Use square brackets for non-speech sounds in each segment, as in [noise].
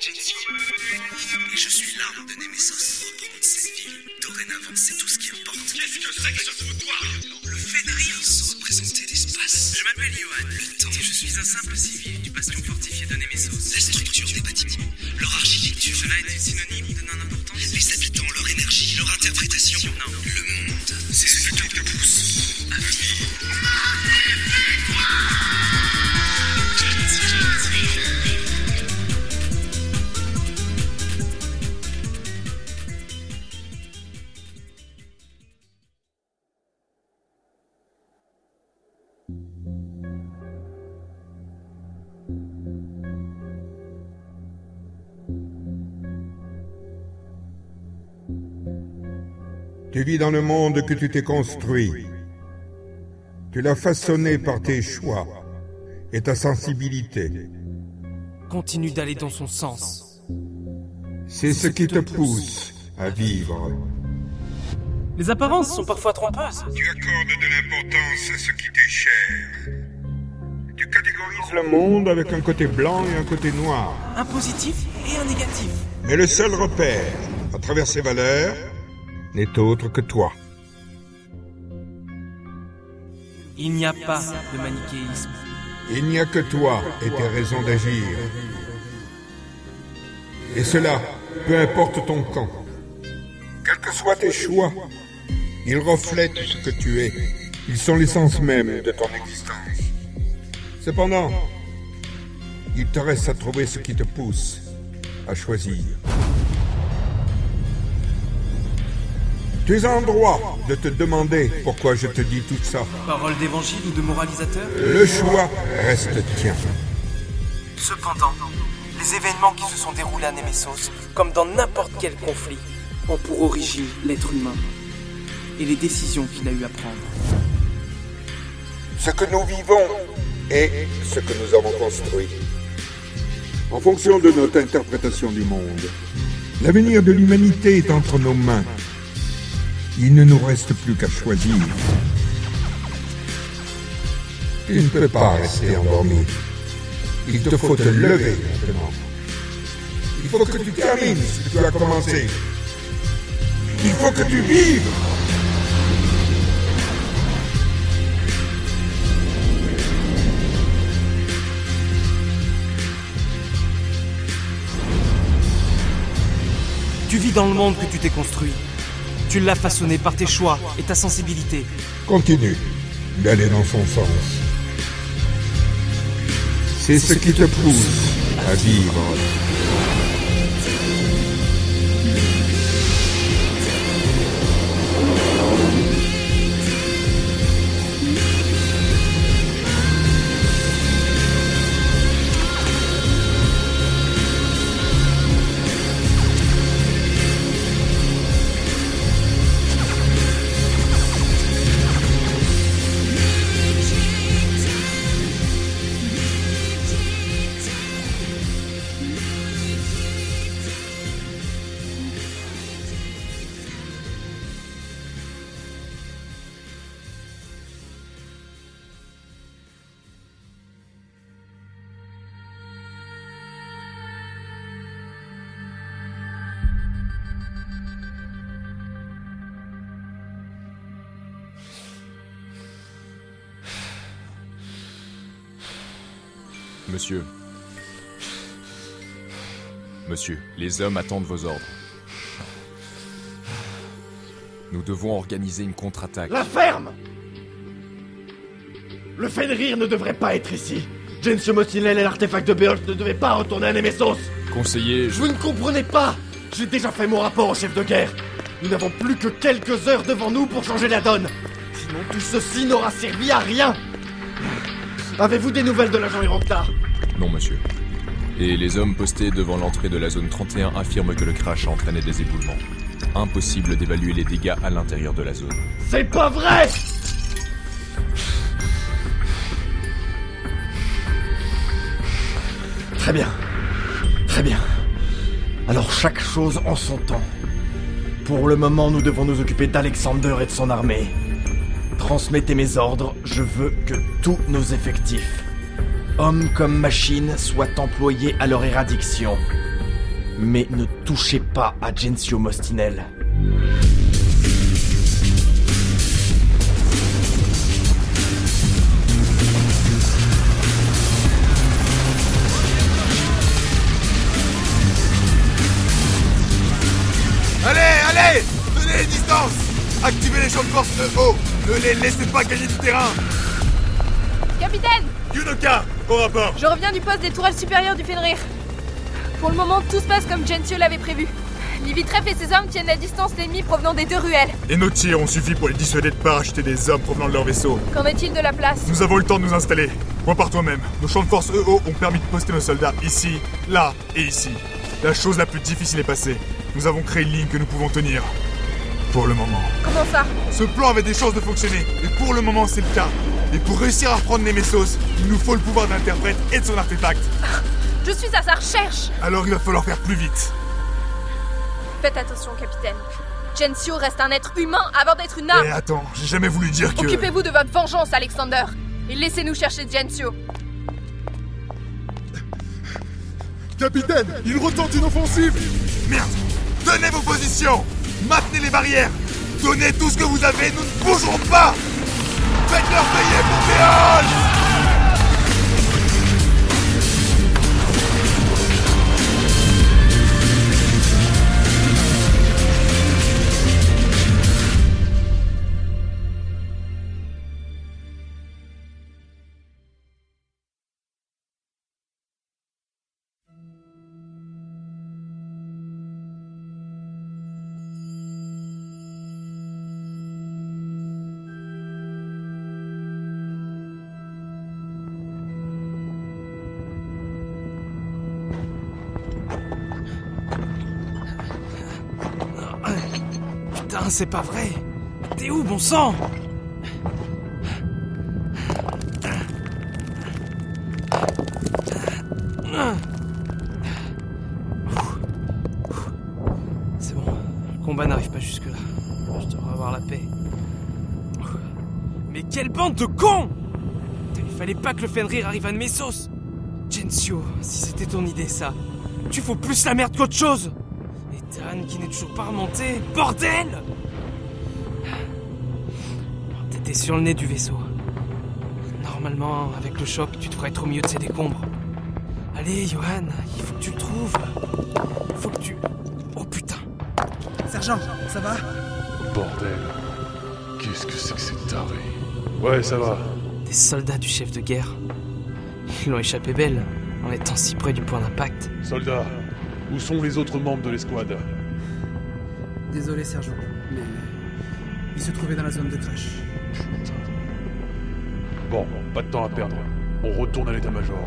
Et je suis l'arme de. Reprendre cette ville. Dorénavant, c'est tout ce qui importe. Qu'est-ce que c'est que ce foutoir? Le fait de rire sans représenter l'espace. Je m'appelle Johan. Le temps. Et je suis un simple civil du bastion fortifié de Nemesis. La structure des bâtiments. Leur architecture. Cela est synonyme Tu vis dans le monde que tu t'es construit. Tu l'as façonné par tes choix et ta sensibilité. Continue d'aller dans son sens. C'est ce qui te pousse à vivre. Les apparences sont parfois trompeuses. Tu accordes de l'importance à ce qui t'est cher. Tu catégorises le monde avec un côté blanc et un côté noir. Un positif et un négatif. Mais le seul repère, à travers ces valeurs, n'est autre que toi. Il n'y a pas de manichéisme. Il n'y a que toi et tes raisons d'agir. Et cela, peu importe ton camp. Quels que soient tes choix, ils reflètent ce que tu es. Ils sont l'essence même de ton existence. Cependant, il te reste à trouver ce qui te pousse à choisir. Tu es en droit de te demander pourquoi je te dis tout ça. Parole d'évangile ou de moralisateur Le choix reste tien. Cependant, les événements qui se sont déroulés à Nemesos, comme dans n'importe quel conflit, ont pour origine l'être humain et les décisions qu'il a eu à prendre. Ce que nous vivons est ce que nous avons construit. En fonction de notre interprétation du monde, l'avenir de l'humanité est entre nos mains. Il ne nous reste plus qu'à choisir. Tu ne peux pas rester endormi. Il te faut te lever maintenant. Il faut que tu termines ce que tu as commencé. Il faut que tu vives. Tu vis dans le monde que tu t'es construit. Tu l'as façonné par tes choix et ta sensibilité. Continue d'aller dans son sens. C'est ce qui te pousse à vivre. Monsieur. Monsieur, les hommes attendent vos ordres. Nous devons organiser une contre-attaque. La ferme Le Fenrir ne devrait pas être ici. Jensio Mostinel et l'artefact de Beolf ne devaient pas retourner à Nemesos. Conseiller, je... Vous ne comprenez pas J'ai déjà fait mon rapport au chef de guerre. Nous n'avons plus que quelques heures devant nous pour changer la donne. Sinon tout ceci n'aura servi à rien. Avez-vous des nouvelles de l'agent Hiroktar Non, monsieur. Et les hommes postés devant l'entrée de la zone 31 affirment que le crash a entraîné des éboulements. Impossible d'évaluer les dégâts à l'intérieur de la zone. C'est pas vrai Très bien. Très bien. Alors chaque chose en son temps. Pour le moment, nous devons nous occuper d'Alexander et de son armée. Transmettez mes ordres, je veux que tous nos effectifs, hommes comme machines, soient employés à leur éradiction. Mais ne touchez pas à Gensio Mostinel. Allez, allez Tenez les distances Activez les champs de force EO Ne les laissez pas gagner du terrain Capitaine Yunoka, au rapport Je reviens du poste des tourelles supérieures du Fenrir. Pour le moment, tout se passe comme Gensio l'avait prévu. Livitref et ses hommes tiennent la distance l'ennemi provenant des deux ruelles. Et nos tirs ont suffi pour les dissuader de parachuter des hommes provenant de leur vaisseau. Qu'en est-il de la place? Nous avons eu le temps de nous installer. Point par toi-même. Nos champs de force EO ont permis de poster nos soldats ici, là et ici. La chose la plus difficile est passée. Nous avons créé une ligne que nous pouvons tenir. Pour le moment. Comment ça? Ce plan avait des chances de fonctionner, et pour le moment c'est le cas. Et pour réussir à reprendre Nemesos, il nous faut le pouvoir d'interprète et de son artefact. [laughs] Je suis à sa recherche Alors il va falloir faire plus vite. Faites attention, capitaine. Gensio reste un être humain avant d'être une Et arme. attends, j'ai jamais voulu dire que... Occupez-vous de votre vengeance, Alexander. Et laissez-nous chercher Gensio. Capitaine, il retente une offensive Merde Tenez vos positions Maintenez les barrières. Donnez tout ce que vous avez, nous ne bougerons pas. Faites-leur payer pour C'est pas vrai. T'es où, bon sang? C'est bon, le combat n'arrive pas jusque-là. Je devrais avoir la paix. Mais quelle bande de cons! Il fallait pas que le Fenrir arrive à Nemesos Gensio, si c'était ton idée ça, tu fous plus la merde qu'autre chose. Et Dan qui n'est toujours pas remonté, bordel sur le nez du vaisseau. Normalement, avec le choc, tu devrais être au milieu de ces décombres. Allez, Johan, il faut que tu le trouves. Il faut que tu... Oh putain Sergent, ça va? Bordel. Qu'est-ce que c'est que ces tarés Ouais, ça va. Des soldats du chef de guerre. Ils l'ont échappé belle, en étant si près du point d'impact. Soldats, où sont les autres membres de l'escouade? Désolé, sergent, mais il se trouvait dans la zone de crash. Pas de temps à perdre. On retourne à l'état-major.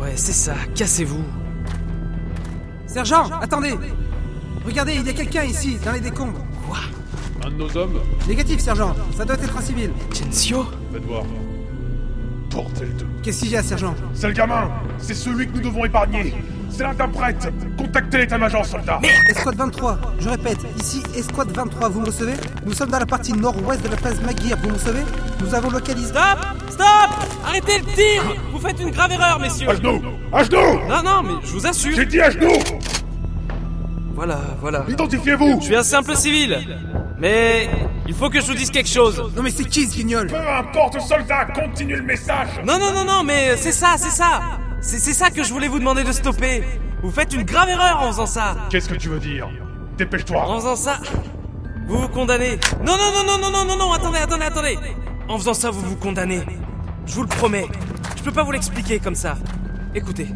Ouais, c'est ça, cassez-vous. Sergent, attendez Regardez, il y a quelqu'un ici, dans les décombres. Quoi? Un de nos hommes? Négatif, sergent, ça doit être un civil. Gensio Faites voir. Bordel de... Qu'est-ce qu'il y a, sergent? C'est le gamin C'est celui que nous devons épargner C'est l'interprète Contactez l'état-major, soldats Escouade 23, je répète, ici Escouade 23, vous me recevez? Nous sommes dans la partie nord-ouest de la place Maguire, vous me recevez? Nous avons localisé... Stop! Stop! Arrêtez le tir! Vous faites une grave erreur, messieurs. À genoux À genoux Non, non, mais je vous assure. J'ai dit à genoux Voilà, voilà. Identifiez-vous. Je suis un simple civil. Mais il faut que je vous dise quelque chose. Non mais c'est qui ce guignol? Peu importe, soldats, continue le message. Non, non, non, non, mais c'est ça, c'est ça. C'est ça que je voulais vous demander de stopper. Vous faites une grave erreur en faisant ça. Qu'est-ce que tu veux dire? En Dépêche-toi faisant ça, vous vous condamnez. Non, non, non, non, non, non, non, non, attendez, attendez, attendez. En faisant ça, vous vous condamnez. Je vous le promets. Je peux pas vous l'expliquer comme ça. Écoutez,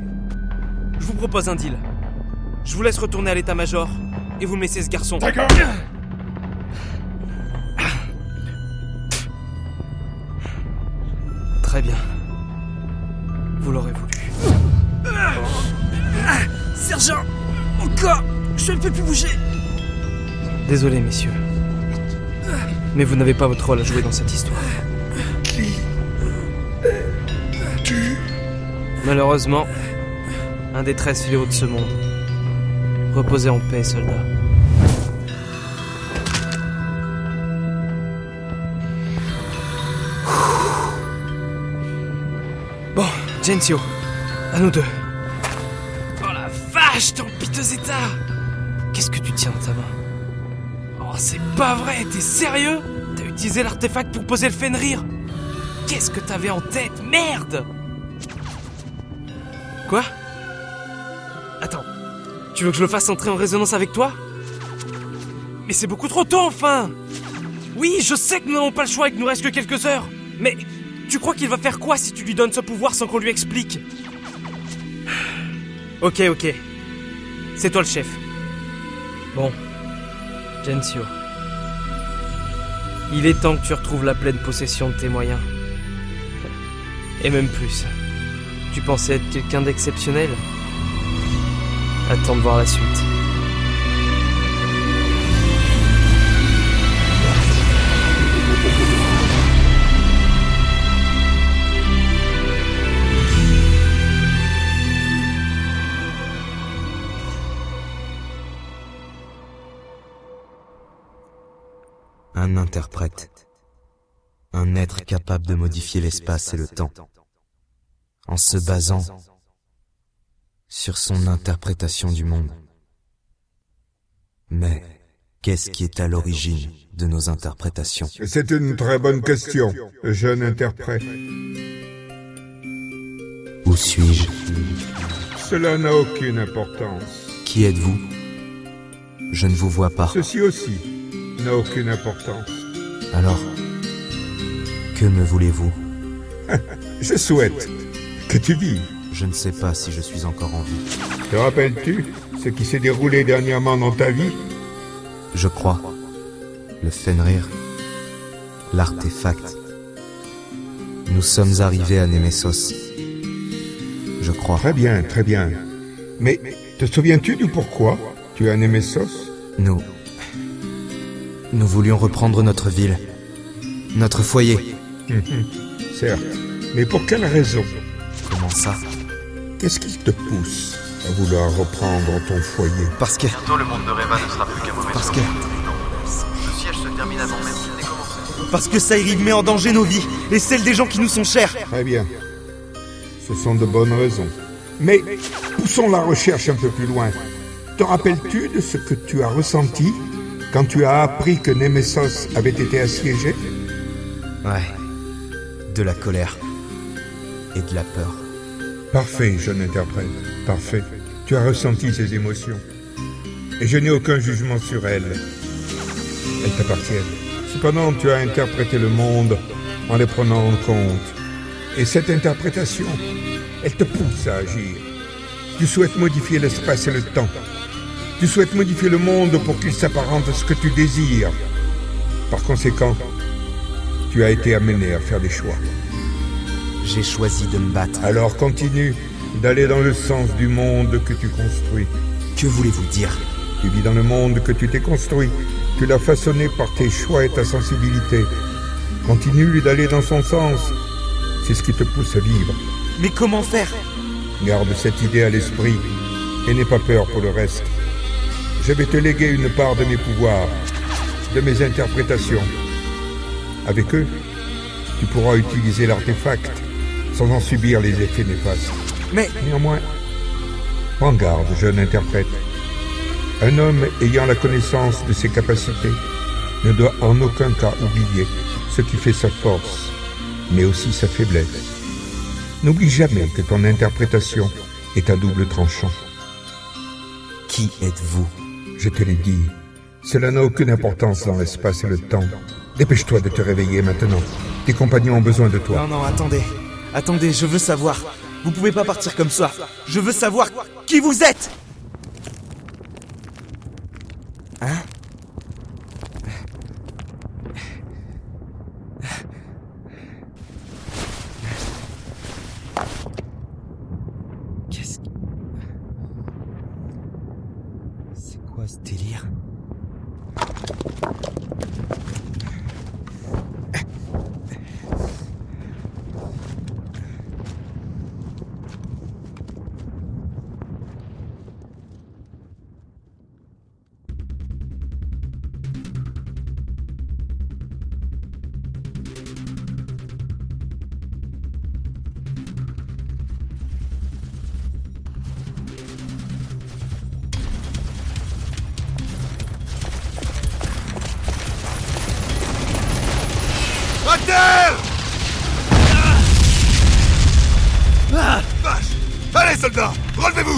je vous propose un deal. Je vous laisse retourner à l'état-major et vous me laissez ce garçon. Gueule Très bien. Je ne peux plus bouger Désolé, messieurs. Mais vous n'avez pas votre rôle à jouer dans cette histoire. Malheureusement, un des treize fléaux de ce monde. Reposez en paix, soldats. Bon, Gensio, à nous deux. Oh la vache vache, t'es en piteux état Qu'est-ce que tu tiens dans ta main Oh, c'est pas vrai, t'es sérieux T'as utilisé l'artefact pour poser le Fenrir Qu'est-ce que t'avais en tête Merde Quoi Attends, tu veux que je le fasse entrer en résonance avec toi Mais c'est beaucoup trop tôt enfin Oui, je sais que nous n'avons pas le choix et qu'il nous reste que quelques heures Mais tu crois qu'il va faire quoi si tu lui donnes ce pouvoir sans qu'on lui explique Ok, ok. C'est toi le chef. Bon. Gensio. Il est temps que tu retrouves la pleine possession de tes moyens. Et même plus. Tu pensais être quelqu'un d'exceptionnel? Attends de voir la suite. Un interprète. Un être capable de modifier l'espace et le temps. En se basant sur son interprétation du monde. Mais qu'est-ce qui est à l'origine de nos interprétations? C'est une très bonne question, jeune interprète. Où suis-je? Cela n'a aucune importance. Qui êtes-vous? Je ne vous vois pas. Ceci aussi n'a aucune importance. Alors, que me voulez-vous? [laughs] Je souhaite que tu vives. Je ne sais pas si je suis encore en vie. Te rappelles-tu ce qui s'est déroulé dernièrement dans ta vie? Je crois. Le Fenrir. L'artefact. Nous sommes arrivés à Nemesos. Je crois. Très bien, très bien. Mais te souviens-tu du pourquoi tu es à Nemesos Nous. Nous voulions reprendre notre ville. Notre foyer. Certes. Mais pour quelle raison? Comment ça? Qu'est-ce qui te pousse à vouloir reprendre ton foyer? Parce que. Bientôt le monde de Reva ne sera plus qu'un mauvais Parce que. Le siège se termine avant même qu'il n'ait commencé. Parce que Saïrid met en danger nos vies et celles des gens qui nous sont chers. Très bien. Ce sont de bonnes raisons. Mais poussons la recherche un peu plus loin. Te rappelles-tu de ce que tu as ressenti? Quand tu as appris que Nemesos avait été assiégé? Ouais. De la colère. Et de la peur. Parfait, jeune interprète. Parfait. Tu as ressenti ces émotions. Et je n'ai aucun jugement sur elles. Elles t'appartiennent. Cependant, tu as interprété le monde en les prenant en compte. Et cette interprétation, elle te pousse à agir. Tu souhaites modifier l'espace et le temps. Tu souhaites modifier le monde pour qu'il s'apparente à ce que tu désires. Par conséquent, tu as été amené à faire des choix. J'ai choisi de me battre. Alors continue d'aller dans le sens du monde que tu construis. Que voulez-vous dire? Tu vis dans le monde que tu t'es construit. Tu l'as façonné par tes choix et ta sensibilité. Continue d'aller dans son sens. C'est ce qui te pousse à vivre. Mais comment faire? Garde cette idée à l'esprit et n'aie pas peur pour le reste. Je vais te léguer une part de mes pouvoirs, de mes interprétations. Avec eux, tu pourras utiliser l'artefact sans en subir les effets néfastes. Mais Néanmoins, prends garde, jeune interprète. Un homme ayant la connaissance de ses capacités ne doit en aucun cas oublier ce qui fait sa force, mais aussi sa faiblesse. N'oublie jamais que ton interprétation est un double tranchant. Qui êtes-vous? Je te l'ai dit, cela n'a aucune importance dans l'espace et le temps. Dépêche-toi de te réveiller maintenant. Tes compagnons ont besoin de toi. Non, non, attendez. Attendez, je veux savoir. Vous pouvez pas partir comme ça. Je veux savoir qui vous êtes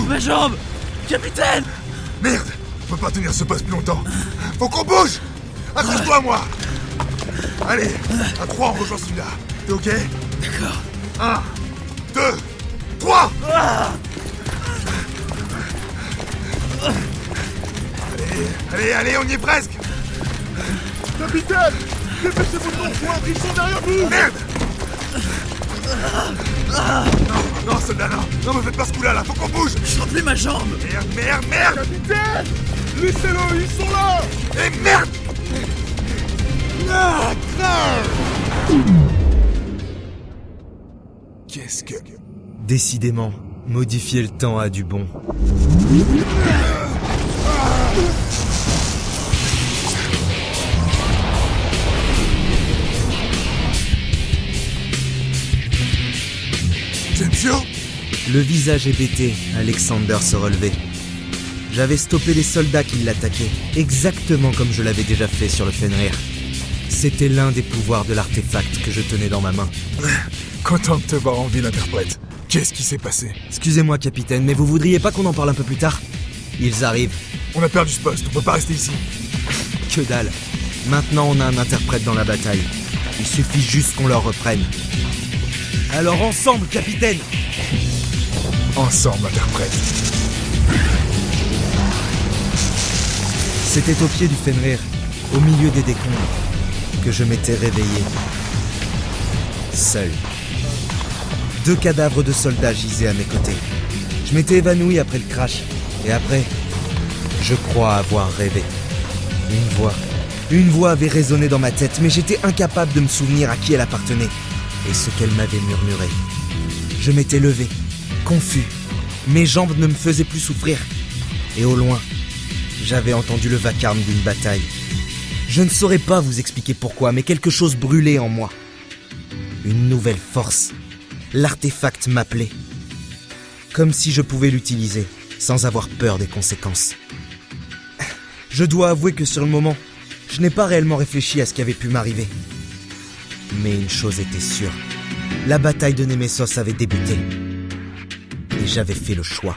Ma jambe Capitaine. Merde On peut pas tenir ce poste plus longtemps. Faut qu'on bouge. Accroche-toi à moi. Allez, à trois, on rejoint celui-là. T'es ok? D'accord. Un, deux, trois. Allez, allez, allez, on y est presque. Capitaine Dépêchez-vous de rejoindre, ils sont derrière vous Merde Non, non, soldat, non. Non, me faites pas ce coup-là, là, faut qu'on bouge. Je sens plus ma jambe. Merde, merde, merde. Capitaine Laissez-le, ils sont là. Et merde. Qu'est-ce que... Décidément, modifier le temps a du bon. Le visage hébété, Alexander se relevait. J'avais stoppé les soldats qui l'attaquaient, exactement comme je l'avais déjà fait sur le Fenrir. C'était l'un des pouvoirs de l'artefact que je tenais dans ma main. Content de te voir en ville, interprète. Qu'est-ce qui s'est passé? Excusez-moi, capitaine, mais vous voudriez pas qu'on en parle un peu plus tard? Ils arrivent. On a perdu ce poste, on peut pas rester ici. Que dalle. Maintenant, on a un interprète dans la bataille. Il suffit juste qu'on leur reprenne. Alors ensemble, capitaine Ensemble, interprète. C'était au pied du Fenrir, au milieu des décombres, que je m'étais réveillé. Seul. Deux cadavres de soldats gisaient à mes côtés. Je m'étais évanoui après le crash. Et après, je crois avoir rêvé. Une voix. Une voix avait résonné dans ma tête, mais j'étais incapable de me souvenir à qui elle appartenait et ce qu'elle m'avait murmuré. Je m'étais levé, confus. Mes jambes ne me faisaient plus souffrir. Et au loin, j'avais entendu le vacarme d'une bataille. Je ne saurais pas vous expliquer pourquoi, mais quelque chose brûlait en moi. Une nouvelle force. L'artefact m'appelait. Comme si je pouvais l'utiliser, sans avoir peur des conséquences. Je dois avouer que sur le moment, je n'ai pas réellement réfléchi à ce qui avait pu m'arriver. Mais une chose était sûre. La bataille de Nemesos avait débuté. Et j'avais fait le choix.